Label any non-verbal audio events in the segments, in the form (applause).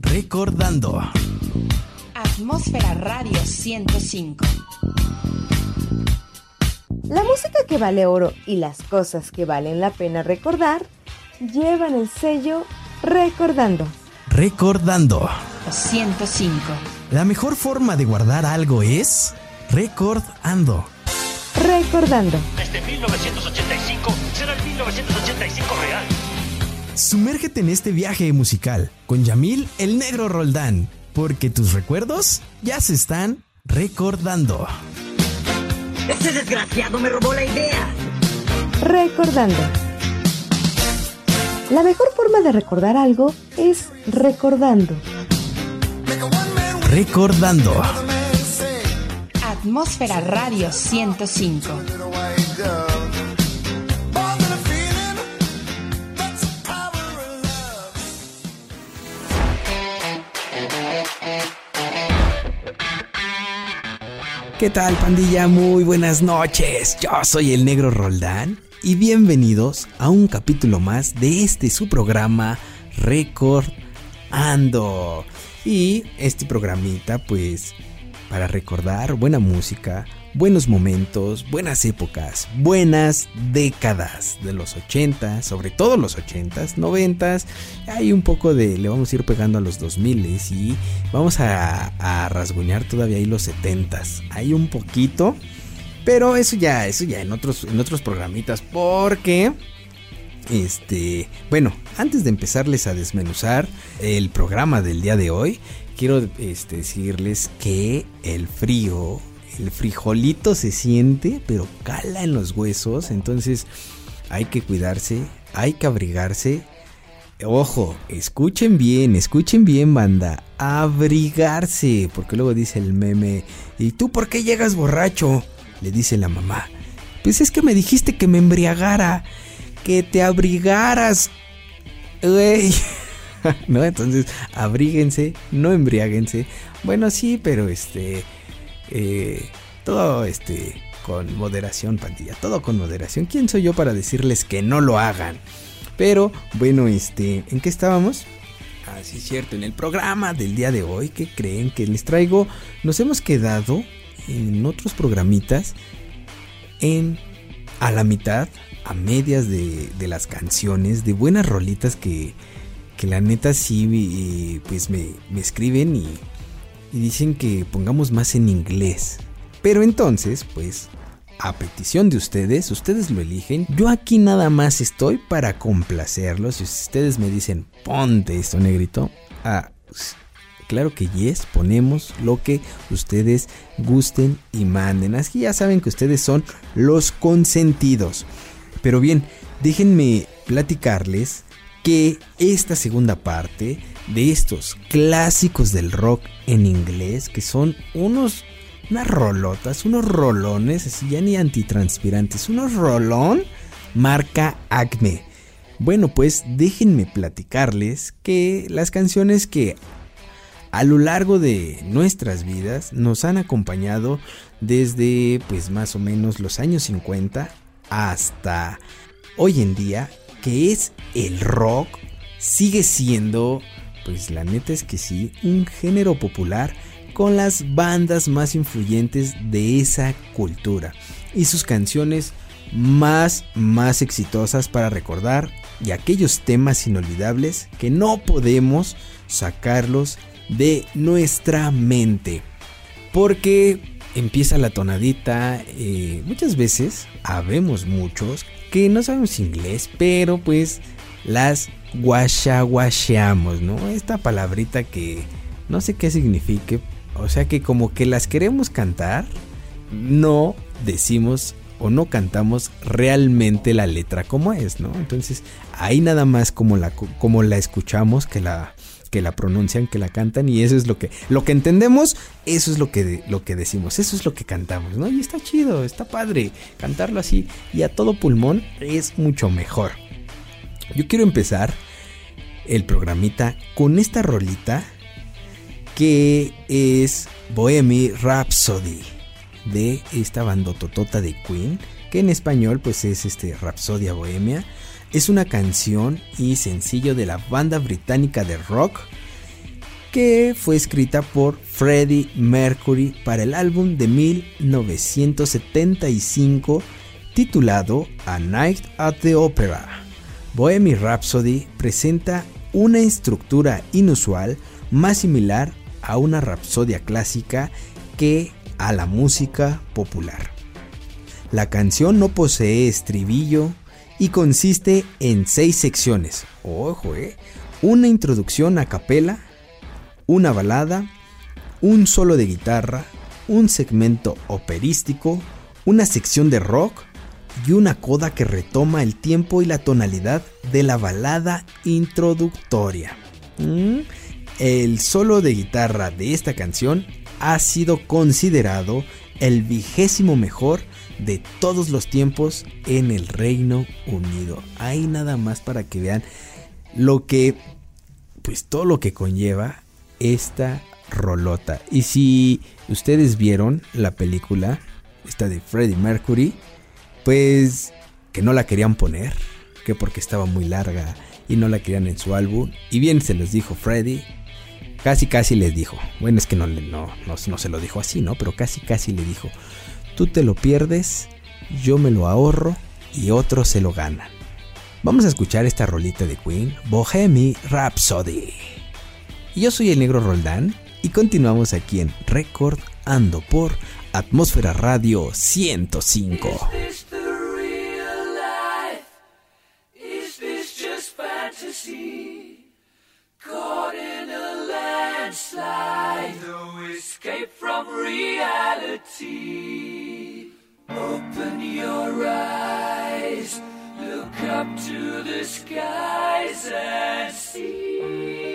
Recordando. Atmósfera Radio 105. La música que vale oro y las cosas que valen la pena recordar llevan el sello Recordando. Recordando. 105. La mejor forma de guardar algo es recordando. Recordando. Desde 1985 será el 1985 real. Sumérgete en este viaje musical con Yamil el Negro Roldán, porque tus recuerdos ya se están recordando. Ese desgraciado me robó la idea. Recordando. La mejor forma de recordar algo es recordando. Recordando. Atmósfera Radio 105. ¿Qué tal pandilla? Muy buenas noches. Yo soy el negro Roldán y bienvenidos a un capítulo más de este su programa Recordando. Y este programita pues para recordar buena música, buenos momentos, buenas épocas, buenas décadas de los 80, sobre todo los 80s, 90s. Hay un poco de, le vamos a ir pegando a los 2000 y vamos a, a rasguñar todavía ahí los 70s. Hay un poquito, pero eso ya, eso ya en otros, en otros programitas, porque... Este, bueno, antes de empezarles a desmenuzar el programa del día de hoy, quiero este, decirles que el frío, el frijolito se siente, pero cala en los huesos. Entonces hay que cuidarse, hay que abrigarse. Ojo, escuchen bien, escuchen bien, banda. Abrigarse, porque luego dice el meme. ¿Y tú por qué llegas borracho? Le dice la mamá. Pues es que me dijiste que me embriagara, que te abrigaras. Güey. (laughs) ¿no? Entonces, abríguense, no embriáguense. Bueno, sí, pero este. Eh, todo este. Con moderación, pandilla. Todo con moderación. ¿Quién soy yo para decirles que no lo hagan? Pero, bueno, este. ¿En qué estábamos? Ah, sí, cierto. En el programa del día de hoy, ¿qué creen que les traigo? Nos hemos quedado en otros programitas. En. A la mitad, a medias de, de las canciones, de buenas rolitas que, que la neta sí, pues me, me escriben y, y, dicen que pongamos más en inglés. Pero entonces, pues, a petición de ustedes, ustedes lo eligen. Yo aquí nada más estoy para complacerlos. Si ustedes me dicen, ponte esto, negrito. Ah, claro que yes, ponemos lo que ustedes gusten y manden. Así ya saben que ustedes son los consentidos. Pero bien, déjenme platicarles que esta segunda parte de estos clásicos del rock en inglés, que son unos, unas rolotas, unos rolones, así ya ni antitranspirantes, unos rolón, marca Acme. Bueno, pues déjenme platicarles que las canciones que a lo largo de nuestras vidas nos han acompañado desde pues más o menos los años 50 hasta hoy en día que es el rock, sigue siendo, pues la neta es que sí, un género popular con las bandas más influyentes de esa cultura. Y sus canciones más más exitosas para recordar y aquellos temas inolvidables que no podemos sacarlos de nuestra mente. Porque empieza la tonadita eh, muchas veces habemos muchos que no sabemos inglés, pero pues las guachaguacheamos, ¿no? Esta palabrita que no sé qué signifique, o sea que como que las queremos cantar, no decimos o no cantamos realmente la letra como es, ¿no? Entonces ahí nada más como la, como la escuchamos que la, que la pronuncian, que la cantan y eso es lo que lo que entendemos, eso es lo que lo que decimos, eso es lo que cantamos, ¿no? Y está chido, está padre cantarlo así y a todo pulmón es mucho mejor. Yo quiero empezar el programita con esta rolita que es Bohemian Rhapsody de esta bandototota de Queen, que en español pues es este Rapsodia Bohemia es una canción y sencillo de la banda británica de rock que fue escrita por Freddie Mercury para el álbum de 1975 titulado A Night at the Opera. Bohemian Rhapsody presenta una estructura inusual más similar a una rapsodia clásica que a la música popular. La canción no posee estribillo y consiste en seis secciones. Ojo, eh. Una introducción a capela, una balada, un solo de guitarra, un segmento operístico, una sección de rock y una coda que retoma el tiempo y la tonalidad de la balada introductoria. Mm, el solo de guitarra de esta canción ha sido considerado el vigésimo mejor de todos los tiempos en el Reino Unido. Hay nada más para que vean lo que, pues todo lo que conlleva esta rolota. Y si ustedes vieron la película, esta de Freddie Mercury, pues que no la querían poner, que porque estaba muy larga y no la querían en su álbum. Y bien se los dijo Freddie, casi casi les dijo, bueno es que no, no, no, se lo dijo así, ¿no? Pero casi casi le dijo, tú te lo pierdes, yo me lo ahorro y otros se lo ganan. Vamos a escuchar esta rolita de Queen, Bohemian Rhapsody. Yo soy el negro Roldán y continuamos aquí en Record Ando por Atmósfera Radio 105. Caught in a landslide, no escape from reality. Open your eyes, look up to the skies and see.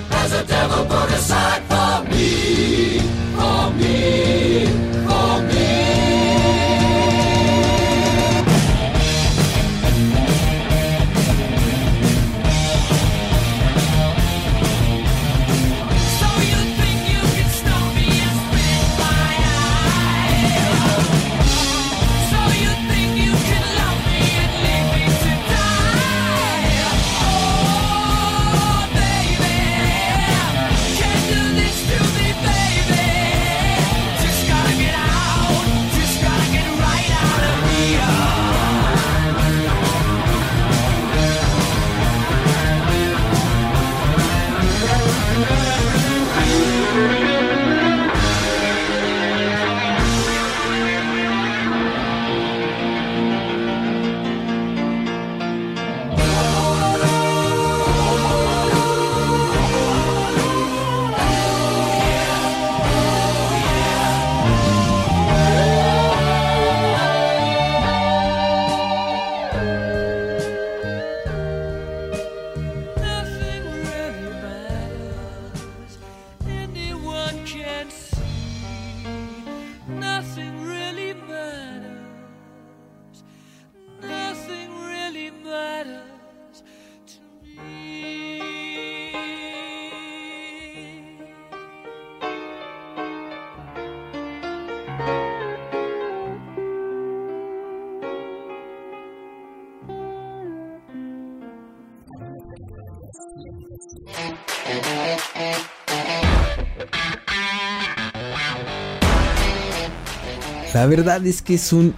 La verdad es que es un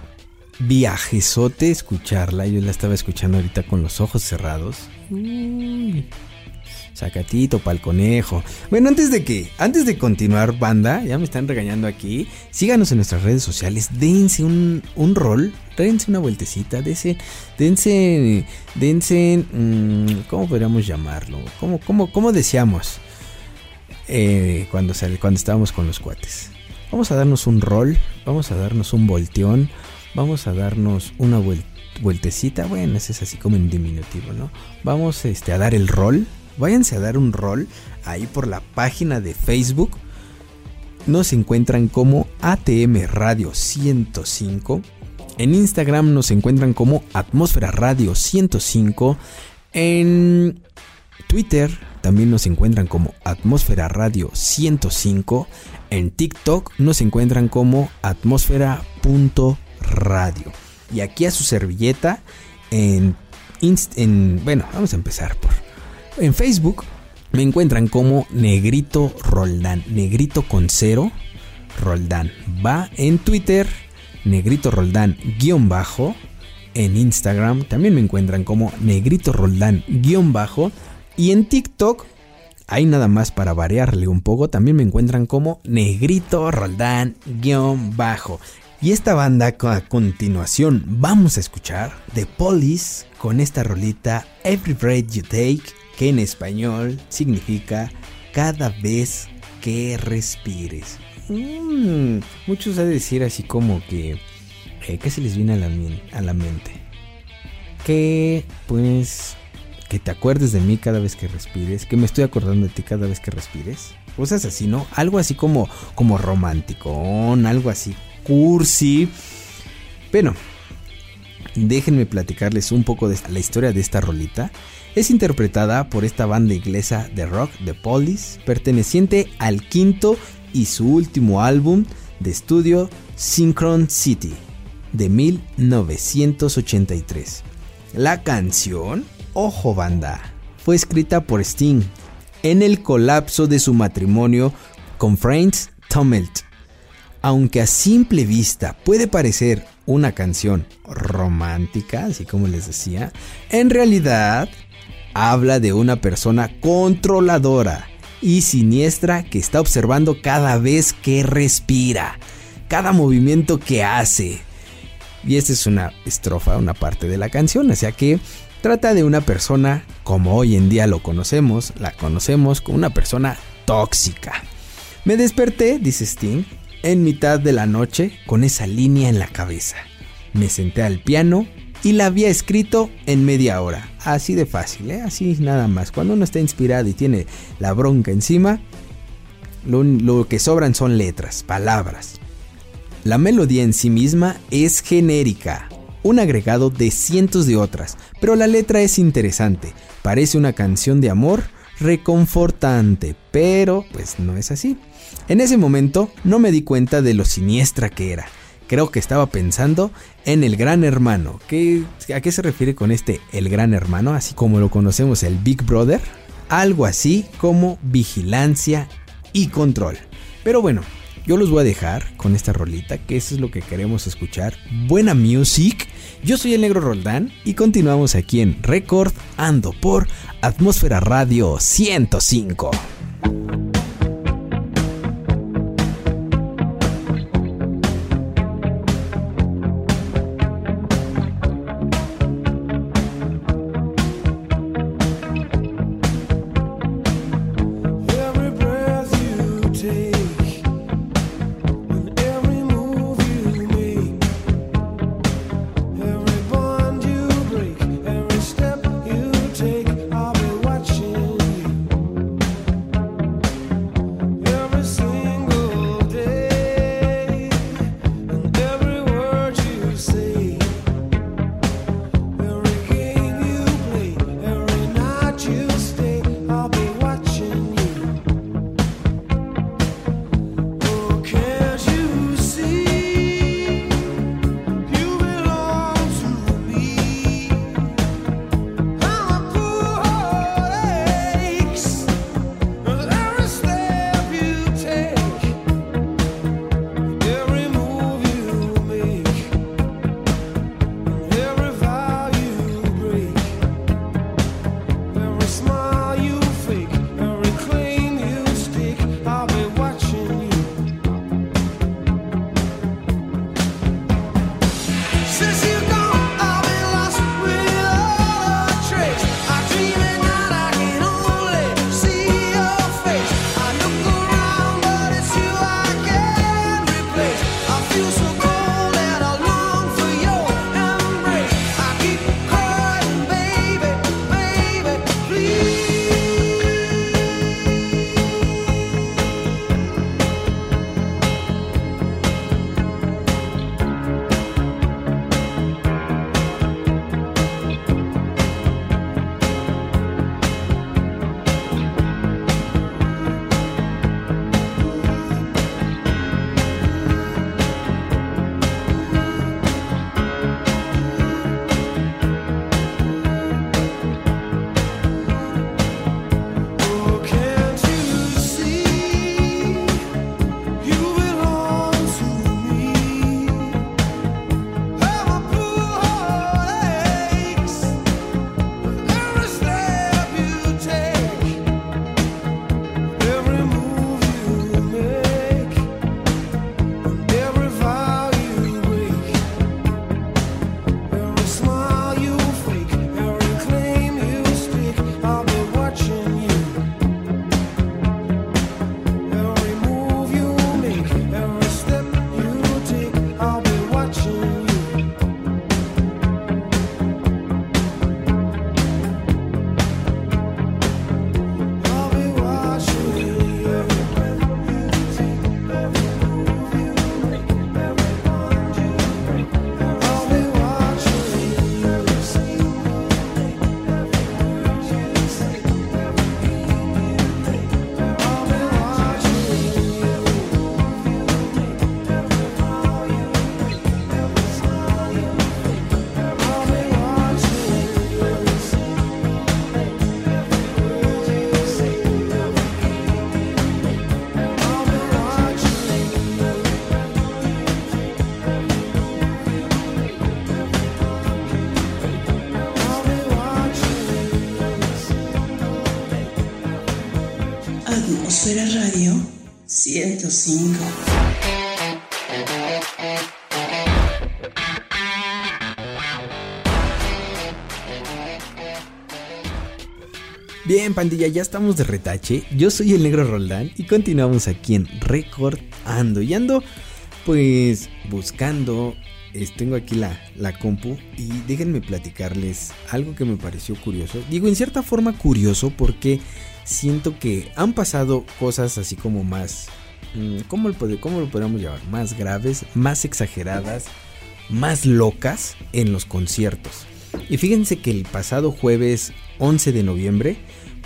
viajezote escucharla. Yo la estaba escuchando ahorita con los ojos cerrados. Sacatito pa'l conejo. Bueno, antes de que, antes de continuar, banda, ya me están regañando aquí. Síganos en nuestras redes sociales. Dense un, un rol. Dense una vueltecita. Dense, dense, dense, mm, ¿cómo podríamos llamarlo? ¿Cómo, cómo, cómo decíamos? Eh, cuando, sal- cuando estábamos con los cuates. Vamos a darnos un rol, vamos a darnos un volteón, vamos a darnos una vuel- vueltecita. Bueno, ese es así como en diminutivo, ¿no? Vamos este, a dar el rol. Váyanse a dar un rol ahí por la página de Facebook. Nos encuentran como ATM Radio 105. En Instagram nos encuentran como Atmósfera Radio 105. En Twitter también nos encuentran como Atmósfera Radio 105. En TikTok nos encuentran como atmósfera.radio. Y aquí a su servilleta en. Bueno, vamos a empezar por... En Facebook me encuentran como Negrito Roldán. Negrito con cero. Roldán. Va en Twitter. Negrito Roldán guion bajo. En Instagram también me encuentran como Negrito Roldán guion bajo. Y en TikTok, ahí nada más para variarle un poco, también me encuentran como Negrito Roldán guion bajo. Y esta banda a continuación vamos a escuchar The Police con esta rolita Every Breath You Take, que en español significa cada vez que respires. Mm, muchos de decir así como que... eh, ¿Qué se les viene a a la mente? Que pues... Que te acuerdes de mí cada vez que respires. Que me estoy acordando de ti cada vez que respires. Cosas así, ¿no? Algo así como, como romántico. Algo así cursi. Bueno, déjenme platicarles un poco de la historia de esta rolita. Es interpretada por esta banda inglesa de rock, The Police, perteneciente al quinto y su último álbum de estudio, Synchron City, de 1983. La canción, ojo banda, fue escrita por Sting en el colapso de su matrimonio con Franz Tommelt aunque a simple vista puede parecer una canción romántica, así como les decía, en realidad habla de una persona controladora y siniestra que está observando cada vez que respira, cada movimiento que hace. Y esta es una estrofa, una parte de la canción, o sea que trata de una persona como hoy en día lo conocemos, la conocemos como una persona tóxica. Me desperté, dice Sting, en mitad de la noche con esa línea en la cabeza. Me senté al piano y la había escrito en media hora. Así de fácil, ¿eh? así nada más. Cuando uno está inspirado y tiene la bronca encima, lo, lo que sobran son letras, palabras. La melodía en sí misma es genérica, un agregado de cientos de otras, pero la letra es interesante. Parece una canción de amor reconfortante, pero pues no es así. En ese momento no me di cuenta de lo siniestra que era. Creo que estaba pensando en el gran hermano. ¿Qué, ¿A qué se refiere con este el gran hermano? Así como lo conocemos el Big Brother. Algo así como vigilancia y control. Pero bueno, yo los voy a dejar con esta rolita, que eso es lo que queremos escuchar. Buena music. Yo soy el negro Roldán y continuamos aquí en Record Ando por Atmósfera Radio 105. 105. Bien, pandilla, ya estamos de retache. Yo soy el negro Roldán y continuamos aquí en Record Ando. Y ando, pues, buscando. Tengo aquí la, la compu y déjenme platicarles algo que me pareció curioso. Digo, en cierta forma curioso porque siento que han pasado cosas así como más. mm, ¿Cómo lo, cómo lo podríamos llamar? Más graves, más exageradas, más locas en los conciertos. Y fíjense que el pasado jueves 11 de noviembre,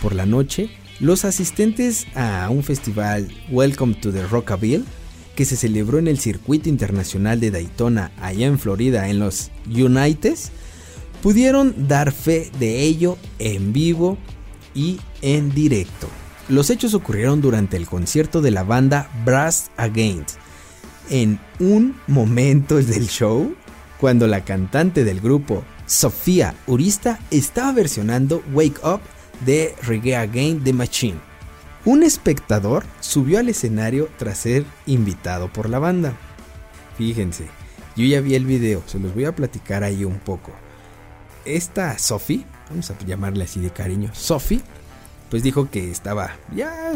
por la noche, los asistentes a un festival Welcome to the Rockaville, que se celebró en el Circuito Internacional de Daytona, allá en Florida, en los United, pudieron dar fe de ello en vivo y en directo. Los hechos ocurrieron durante el concierto de la banda Brass Against, en un momento del show cuando la cantante del grupo, Sofía Urista, estaba versionando Wake Up de Reggae Again The Machine. Un espectador subió al escenario tras ser invitado por la banda. Fíjense, yo ya vi el video, se los voy a platicar ahí un poco. Esta Sophie, vamos a llamarle así de cariño, Sophie, pues dijo que estaba, ya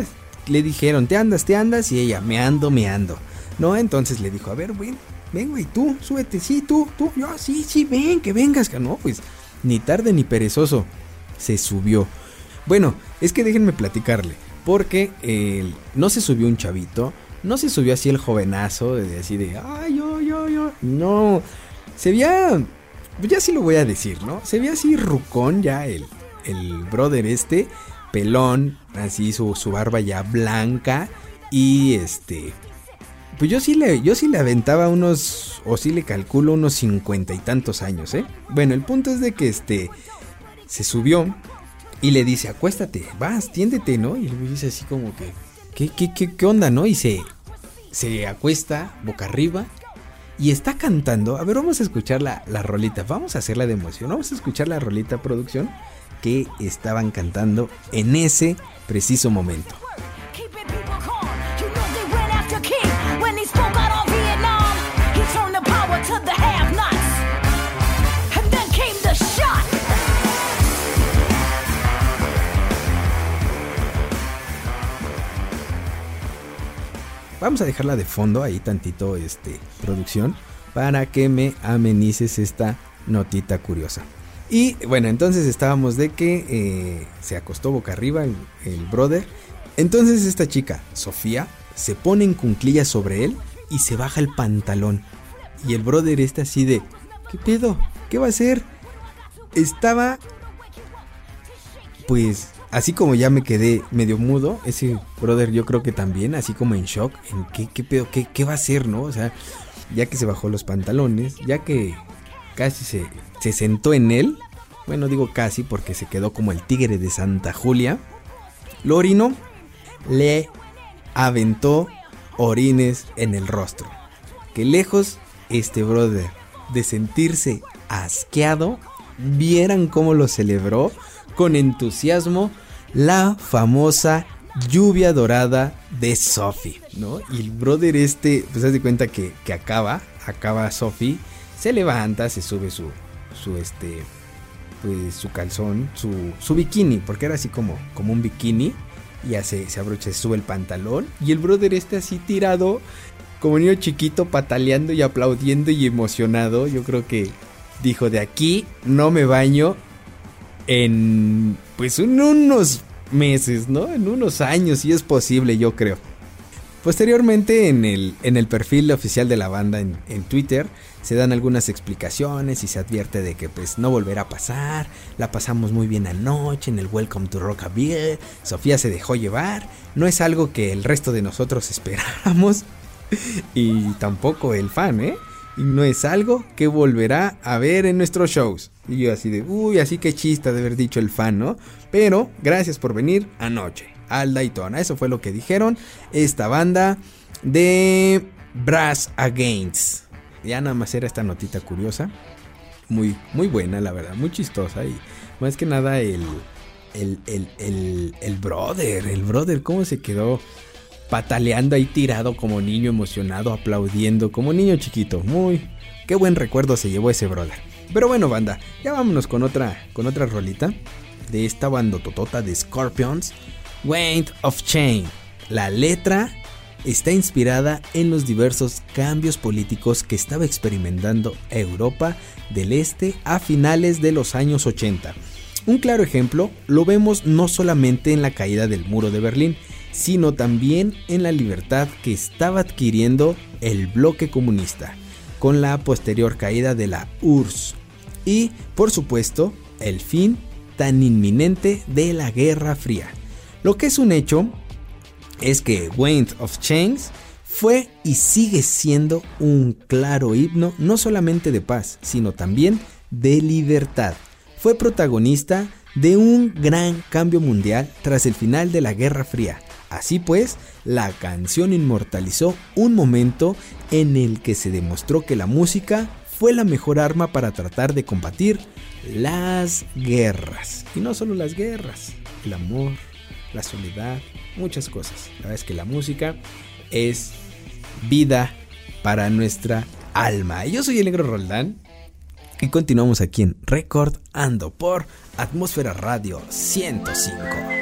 le dijeron, te andas, te andas, y ella, me ando, me ando. No, entonces le dijo, a ver, ven, ven, güey, tú, súbete, sí, tú, tú, yo, sí, sí, ven, que vengas, que no, pues, ni tarde ni perezoso, se subió. Bueno, es que déjenme platicarle, porque eh, no se subió un chavito, no se subió así el jovenazo, de así de, ay, yo, yo, yo, no, se veía, ya sí lo voy a decir, ¿no? Se veía así rucón ya el, el brother este, pelón, así su, su barba ya blanca y este... Pues yo sí le, yo sí le aventaba unos, o sí le calculo unos cincuenta y tantos años, ¿eh? Bueno, el punto es de que este se subió y le dice, acuéstate, vas, tiéndete, ¿no? Y güey dice así como que, ¿qué, qué, qué, qué onda, no? Y se, se acuesta boca arriba y está cantando. A ver, vamos a escuchar la, la rolita, vamos a hacerla de emoción, vamos a escuchar la rolita producción que estaban cantando en ese preciso momento. Vamos a dejarla de fondo ahí tantito este producción para que me amenices esta notita curiosa. Y bueno, entonces estábamos de que eh, se acostó boca arriba el, brother. Entonces esta chica, Sofía, se pone en cunclillas sobre él y se baja el pantalón. Y el brother está así de, ¿qué pedo? ¿Qué va a hacer? Estaba pues así como ya me quedé medio mudo, ese brother yo creo que también, así como en shock, en qué, pedo, qué, qué va a hacer, ¿no? O sea, ya que se bajó los pantalones, ya que casi se, se sentó en él, bueno digo casi porque se quedó como el tigre de Santa Julia, lo orinó, le aventó orines en el rostro. Que lejos este brother de sentirse asqueado, vieran cómo lo celebró con entusiasmo la famosa lluvia dorada de Sophie, ¿no? Y el brother este, pues haz de cuenta que, que acaba, acaba Sophie, se levanta, se sube su, su este, pues su calzón, su, su bikini, porque era así como, como un bikini, y ya se, se abrocha, se sube el pantalón, y el brother este así tirado, como niño chiquito, pataleando y aplaudiendo y emocionado, yo creo que dijo, de aquí no me baño en pues en unos meses, ¿no? En unos años, si es posible, yo creo. Posteriormente, en el, en el perfil oficial de la banda en, Twitter, se dan algunas explicaciones y se advierte de que pues no volverá a pasar. La pasamos muy bien anoche en el Welcome to Rockaville. Sofía se dejó llevar. No es algo que el resto de nosotros (laughs) esperábamos. Y tampoco el fan, ¿eh? Y no es algo que volverá a ver en nuestros shows. Y yo así de, uy, así que chista de haber dicho el fan, ¿no? Pero gracias por venir anoche al Daytona. Eso fue lo que dijeron esta banda de Brass Against. Ya nada más era esta notita curiosa. Muy, muy buena, la verdad, muy chistosa. Y más que nada el, el, el, el, el brother, el brother, cómo se quedó pataleando ahí tirado como niño emocionado, aplaudiendo, como niño chiquito. Muy, qué buen recuerdo se llevó ese brother. Pero bueno, banda, ya vámonos con otra, con otra rolita de esta banda totota de Scorpions, Wind of Change. La letra está inspirada en los diversos cambios políticos que estaba experimentando Europa del Este a finales de los años 80. Un claro ejemplo lo vemos no solamente en la caída del muro de Berlín, sino también en la libertad que estaba adquiriendo el bloque comunista, con la posterior caída de la URSS y, por supuesto, el fin tan inminente de la Guerra Fría. Lo que es un hecho es que Wind of Change fue y sigue siendo un claro himno no solamente de paz, sino también de libertad. Fue protagonista de un gran cambio mundial tras el final de la Guerra Fría. Así pues, la canción inmortalizó un momento en el que se demostró que la música fue la mejor arma para tratar de combatir las guerras. Y no solo las guerras, el amor, la soledad, muchas cosas. La verdad es que la música es vida para nuestra alma. Yo soy el negro Roldán y continuamos aquí en Record Ando por Atmósfera Radio 105.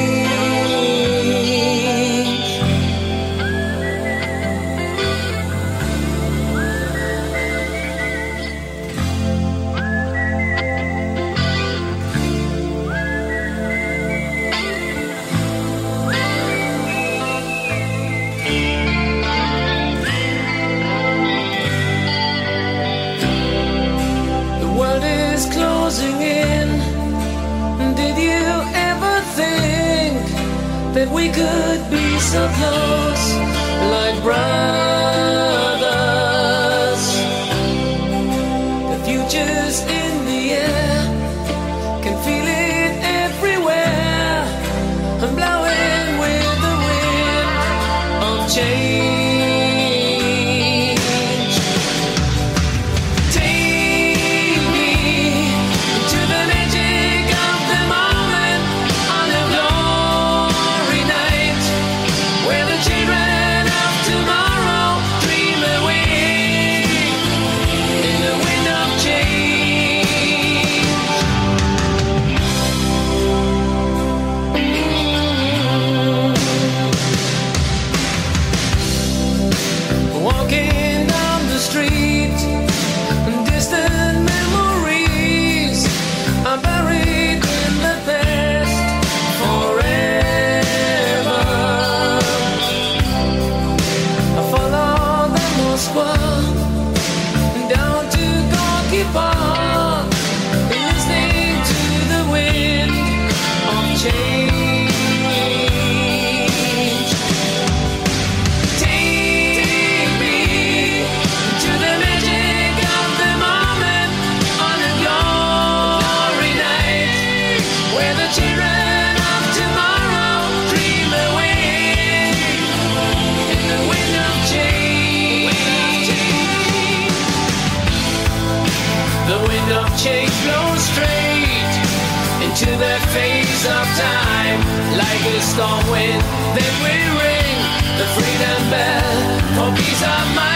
So close, like brothers? The future's time, like a storm wind that will ring the freedom bell for peace of mind.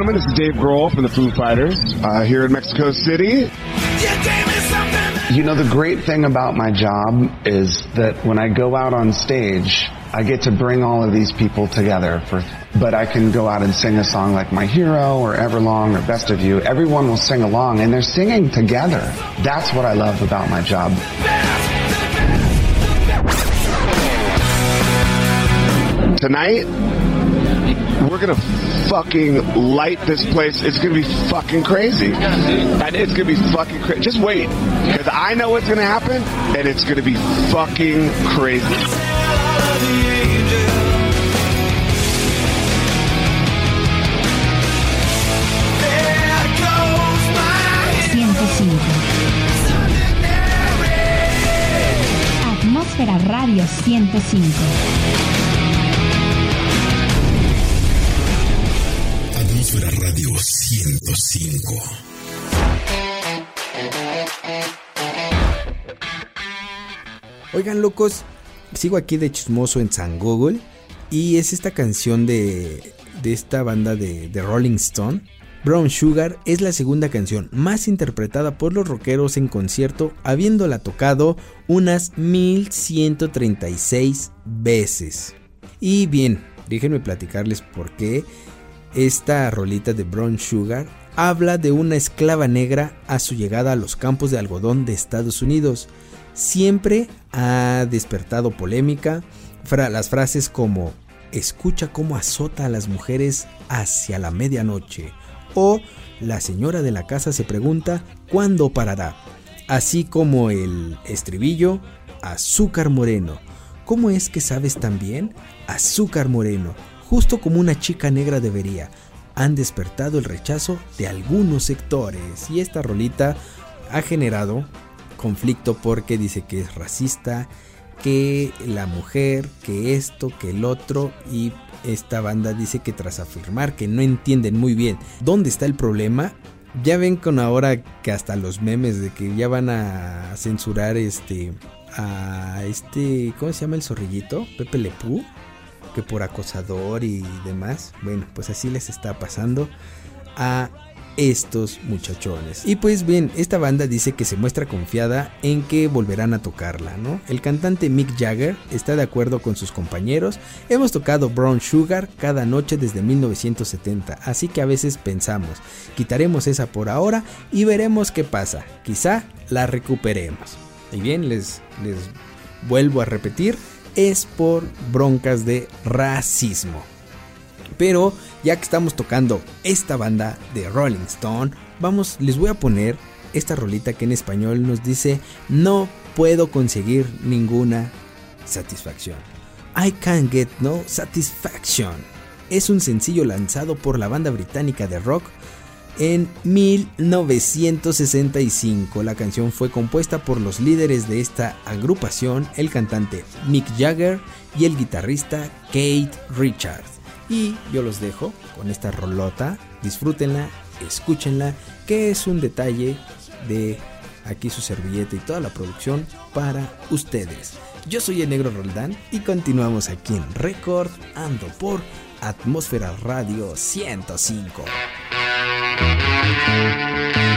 Gentlemen. This is Dave Grohl from the Foo Fighters uh, here in Mexico City. You know, the great thing about my job is that when I go out on stage, I get to bring all of these people together for, but I can go out and sing a song like My Hero or Everlong or Best of You. Everyone will sing along and they're singing together. That's what I love about my job. Tonight, we're gonna fucking light this place. It's gonna be fucking crazy. And it's gonna be fucking crazy. Just wait. Because I know what's gonna happen, and it's gonna be fucking crazy. 105. Atmósfera Radio 105. Radio 105. Oigan, locos, sigo aquí de chismoso en San Google y es esta canción de, de esta banda de, de Rolling Stone. Brown Sugar es la segunda canción más interpretada por los rockeros en concierto, habiéndola tocado unas 1136 veces. Y bien, déjenme platicarles por qué esta rolita de Brown Sugar habla de una esclava negra a su llegada a los campos de algodón de Estados Unidos. Siempre ha despertado polémica las frases como escucha cómo azota a las mujeres hacia la medianoche o la señora de la casa se pregunta cuándo parará, así como el estribillo azúcar moreno. ¿Cómo es que sabes tan bien? Azúcar moreno, justo como una chica negra debería. Han despertado el rechazo de algunos sectores y esta rolita ha generado conflicto porque dice que es racista, que la mujer, que esto, que el otro y esta banda dice que tras afirmar que no entienden muy bien dónde está el problema, ya ven con ahora que hasta los memes de que ya van a censurar este a este ¿cómo se llama el zorrillito? Pepe Lepú que por acosador y demás. Bueno, pues así les está pasando a estos muchachones. Y pues bien, esta banda dice que se muestra confiada en que volverán a tocarla, ¿no? El cantante Mick Jagger está de acuerdo con sus compañeros. Hemos tocado Brown Sugar cada noche desde 1970, así que a veces pensamos, quitaremos esa por ahora y veremos qué pasa. Quizá la recuperemos. Y bien, les, les vuelvo a repetir, es por broncas de racismo. Pero ya que estamos tocando esta banda de Rolling Stone, vamos, les voy a poner esta rolita que en español nos dice no puedo conseguir ninguna satisfacción. I can't get no satisfaction. Es un sencillo lanzado por la banda británica de rock en 1965. La canción fue compuesta por los líderes de esta agrupación, el cantante Mick Jagger y el guitarrista Kate Richards. Y yo los dejo con esta rolota, disfrútenla, escúchenla, que es un detalle de aquí su servilleta y toda la producción para ustedes. Yo soy el negro Roldán y continuamos aquí en Record Ando por Atmósfera Radio 105. I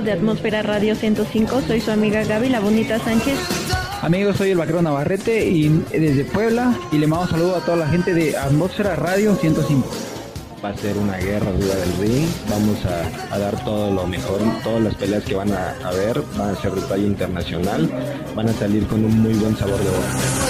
amigos de Atmósfera Radio 105, soy su amiga Gaby La Bonita Sánchez. Amigos, soy el vaquero Navarrete y desde Puebla y le mando un saludo a toda la gente de Atmósfera Radio 105. Va a ser una guerra arriba del ring, vamos a, a dar todo lo mejor, todas las peleas que van a haber van a ser de talla internacional, van a salir con un muy buen sabor de boca.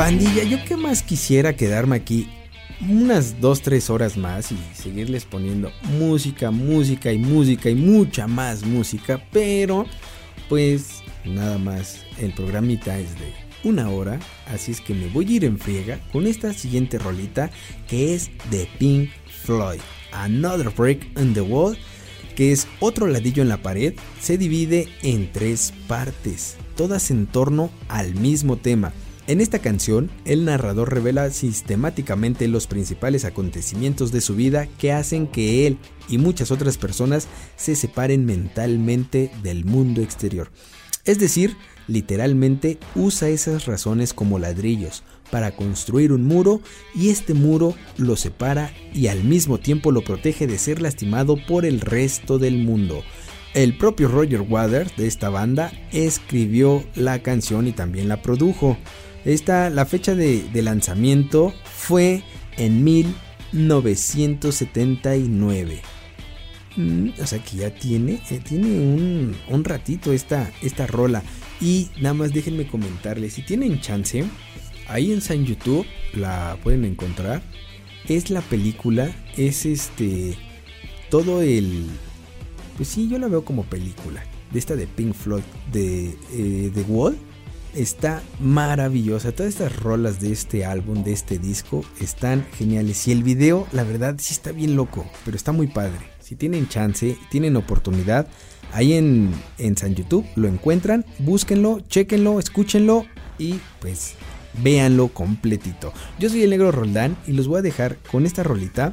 Pandilla, yo qué más quisiera quedarme aquí unas 2-3 horas más y seguirles poniendo música, música y música y mucha más música, pero pues nada más el programita es de una hora, así es que me voy a ir en friega con esta siguiente rolita que es de Pink Floyd, Another Break in the Wall, que es otro ladillo en la pared, se divide en tres partes, todas en torno al mismo tema. En esta canción, el narrador revela sistemáticamente los principales acontecimientos de su vida que hacen que él y muchas otras personas se separen mentalmente del mundo exterior. Es decir, literalmente usa esas razones como ladrillos para construir un muro y este muro lo separa y al mismo tiempo lo protege de ser lastimado por el resto del mundo. El propio Roger Waters de esta banda escribió la canción y también la produjo. Esta, la fecha de, lanzamiento fue en 1979. Mm, o sea que ya tiene, eh, tiene un, un ratito esta, esta rola. Y nada más déjenme comentarles, si tienen chance, ahí en San YouTube la pueden encontrar. Es la película, es este, todo el... Pues sí, yo la veo como película. De esta de Pink Floyd, de eh, The Wall está maravillosa. Todas estas rolas de este álbum, de este disco, están geniales. Y el video, la verdad, sí está bien loco, pero está muy padre. Si tienen chance, tienen oportunidad, ahí en, en San YouTube lo encuentran, búsquenlo, chequenlo, escúchenlo y pues véanlo completito. Yo soy el negro Roldán y los voy a dejar con esta rolita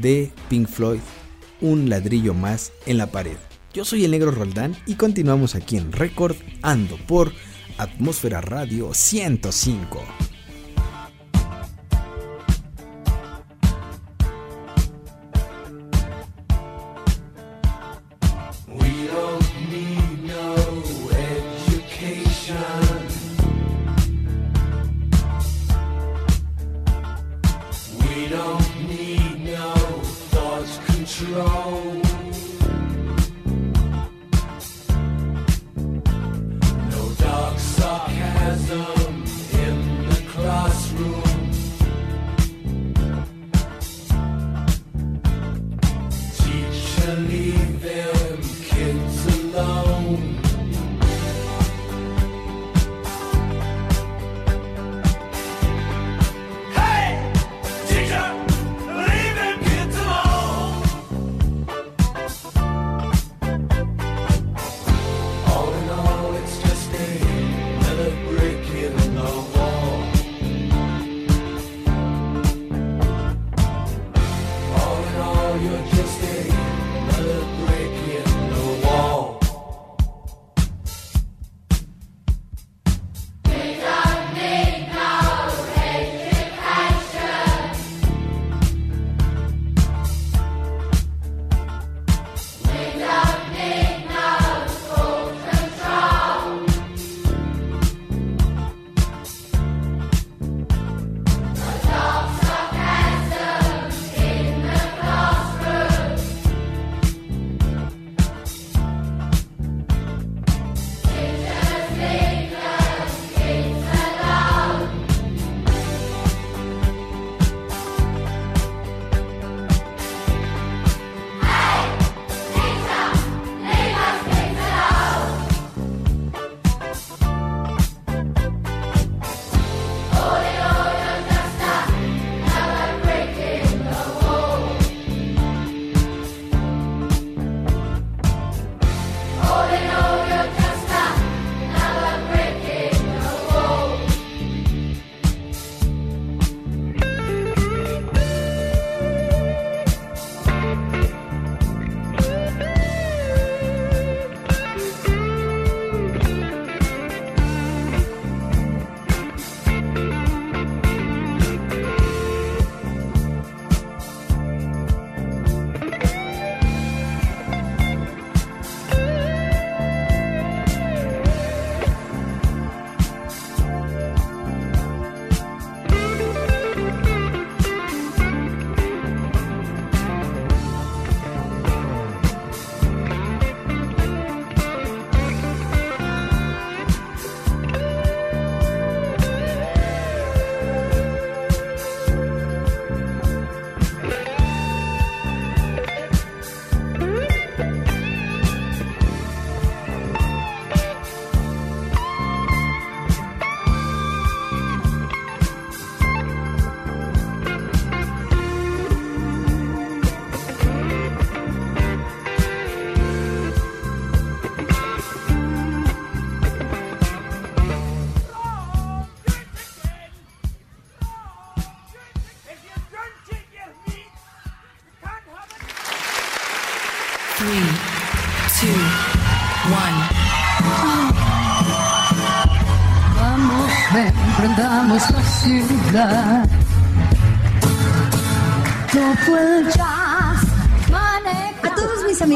de Pink Floyd, un ladrillo más en la pared. Yo soy el negro Roldán y continuamos aquí en Record Ando por Atmósfera Radio 105.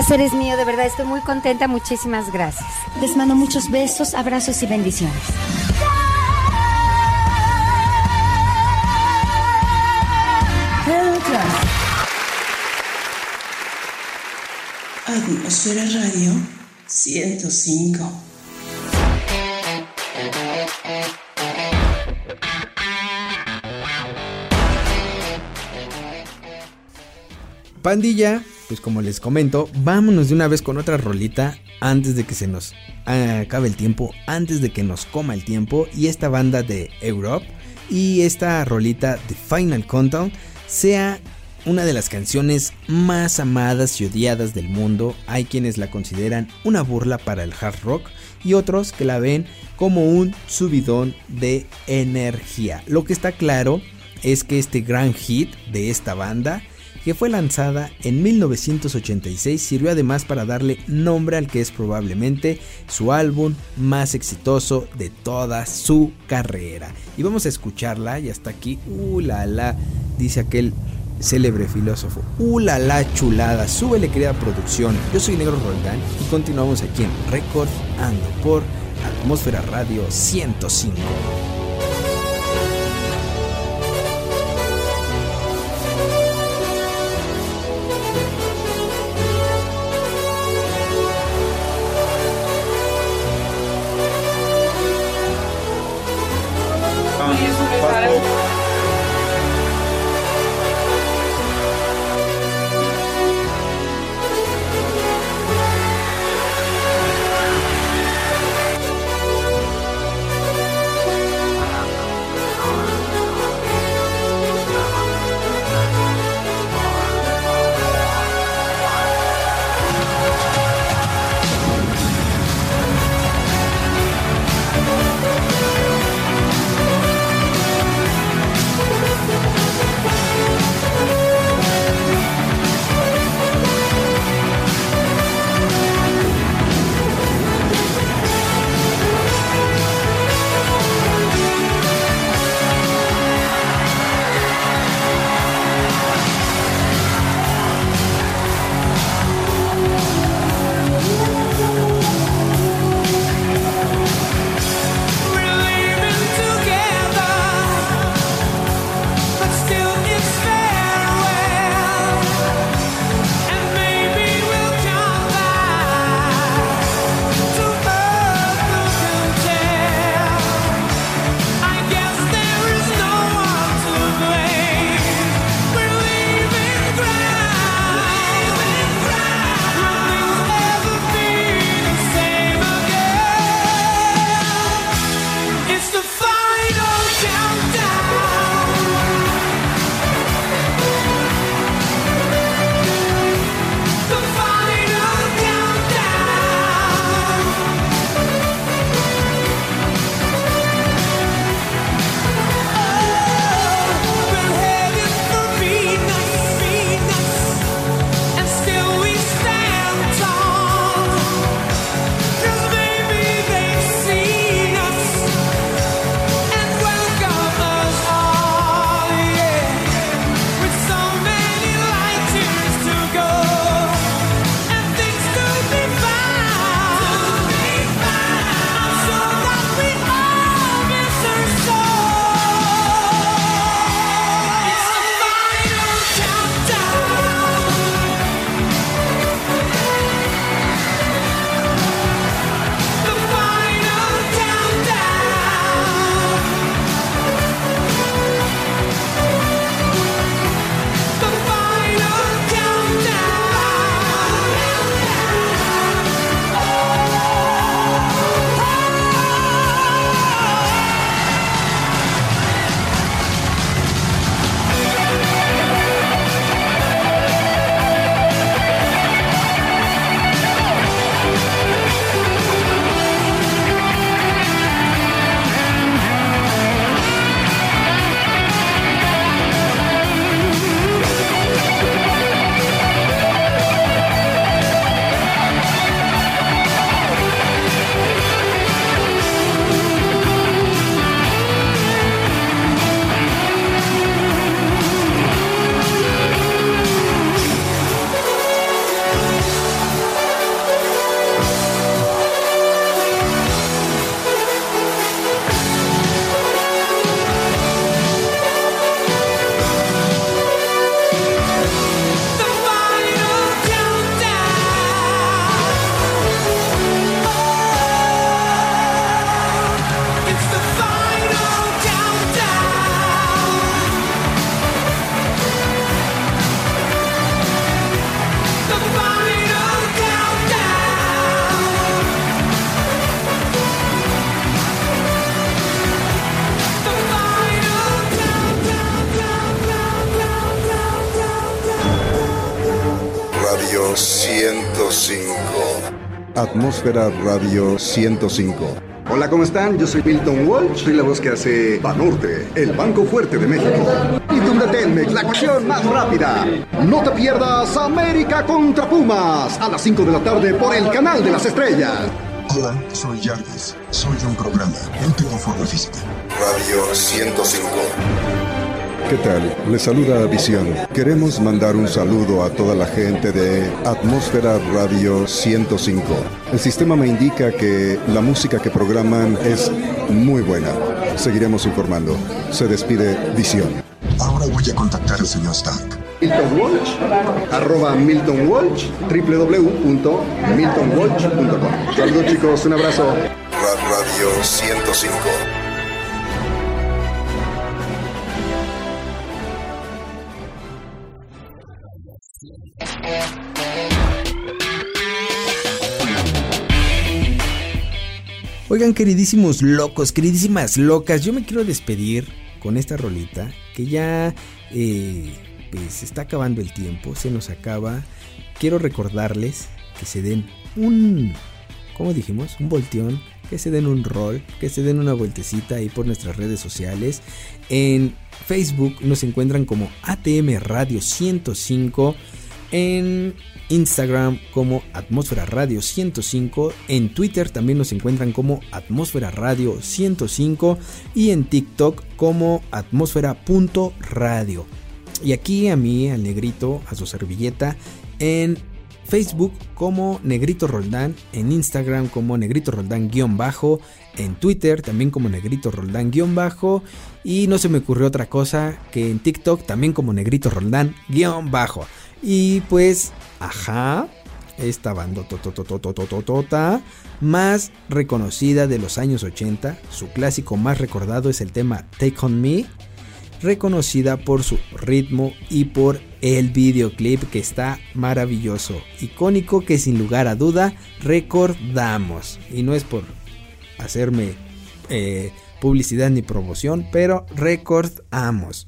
Placer es mío, de verdad, estoy muy contenta, muchísimas gracias. Les mando muchos besos, abrazos y bendiciones. Atmósfera Radio 105. Pandilla, pues como les comento, vámonos de una vez con otra rolita antes de que se nos acabe el tiempo, antes de que nos coma el tiempo. Y esta banda de Europe y esta rolita de Final Countdown sea una de las canciones más amadas y odiadas del mundo. Hay quienes la consideran una burla para el hard rock y otros que la ven como un subidón de energía. Lo que está claro es que este gran hit de esta banda que fue lanzada en 1986, sirvió además para darle nombre al que es probablemente su álbum más exitoso de toda su carrera. Y vamos a escucharla y hasta aquí, uh la dice aquel célebre filósofo, uh la chulada, súbele querida producción. Yo soy Negro Roldán y continuamos aquí en Record Ando por Atmósfera Radio 105. Atmósfera Radio 105. Hola, ¿cómo están? Yo soy Milton Walsh, soy la voz que hace Banorte, el Banco Fuerte de México. Y Telmex, la cuestión más rápida. No te pierdas América contra Pumas a las 5 de la tarde por el Canal de las Estrellas. Hola, soy Jarvis. Soy un programa. No tengo forma física. Radio 105. ¿Qué tal? Les saluda Visión. Queremos mandar un saludo a toda la gente de Atmósfera Radio 105. El sistema me indica que la música que programan es muy buena. Seguiremos informando. Se despide Visión. Ahora voy a contactar al señor Stark. Milton Walsh, arroba Milton Walsh, www.miltonwalsh.com. Saludos chicos, un abrazo. Radio 105. Oigan, queridísimos locos, queridísimas locas, yo me quiero despedir con esta rolita que ya eh, pues se está acabando el tiempo, se nos acaba. Quiero recordarles que se den un, ¿cómo dijimos? Un volteón, que se den un rol, que se den una vueltecita ahí por nuestras redes sociales. En Facebook nos encuentran como ATM Radio 105. En Instagram como Atmósfera Radio 105. En Twitter también nos encuentran como Atmósfera Radio 105. Y en TikTok como atmósfera.radio. Y aquí a mí, al negrito, a su servilleta, en Facebook como Negrito Roldán, en Instagram como Negrito Roldán guion bajo, en Twitter también como Negrito Roldán guion bajo y no se me ocurrió otra cosa que en TikTok también como Negrito Roldán guion bajo. Y pues, ajá, esta banda totototototota más reconocida de los años 80, su clásico más recordado es el tema Take On Me, reconocida por su ritmo y por el videoclip que está maravilloso, icónico que sin lugar a duda recordamos. Y no es por hacerme eh, publicidad ni promoción, pero recordamos.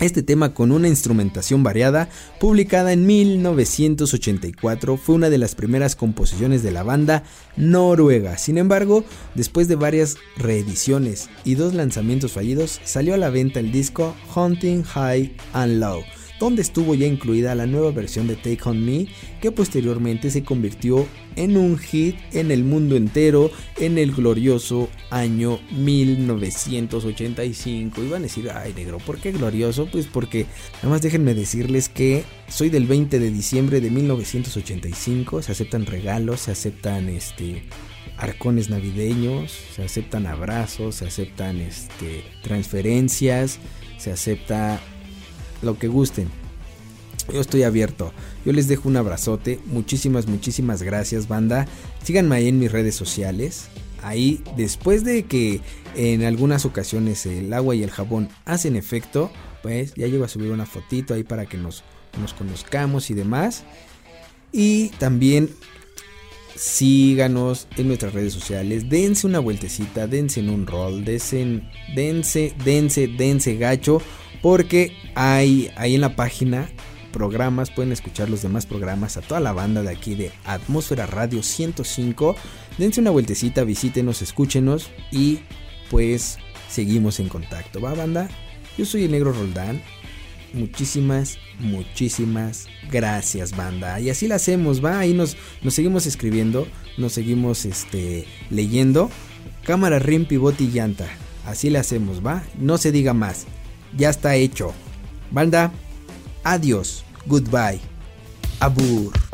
Este tema con una instrumentación variada, publicada en 1984, fue una de las primeras composiciones de la banda noruega. Sin embargo, después de varias reediciones y dos lanzamientos fallidos, salió a la venta el disco Hunting High and Low, donde estuvo ya incluida la nueva versión de Take On Me, que posteriormente se convirtió en un hit en el mundo entero en el glorioso año 1985. Iban a decir, ay negro, ¿por qué glorioso? Pues porque nada más déjenme decirles que soy del 20 de diciembre de 1985, se aceptan regalos, se aceptan este arcones navideños, se aceptan abrazos, se aceptan este transferencias, se acepta lo que gusten. Yo estoy abierto. Yo les dejo un abrazote. Muchísimas, muchísimas gracias, banda. Síganme ahí en mis redes sociales. Ahí, después de que en algunas ocasiones el agua y el jabón hacen efecto, pues ya llego a subir una fotito ahí para que nos, nos conozcamos y demás. Y también síganos en nuestras redes sociales. Dense una vueltecita, dense en un rol, dense, dense, dense, dense gacho. Porque hay ahí en la página programas, pueden escuchar los demás programas a toda la banda de aquí de Atmósfera Radio 105. Dense una vueltecita, visítenos, escúchenos y pues seguimos en contacto. ¿Va banda? Yo soy el negro Roldán. Muchísimas, muchísimas gracias banda. Y así la hacemos, va. Ahí nos, nos seguimos escribiendo, nos seguimos este, leyendo. Cámara, rim, pivote y llanta. Así le hacemos, va. No se diga más. Ya está hecho. Banda, adiós, goodbye, abur.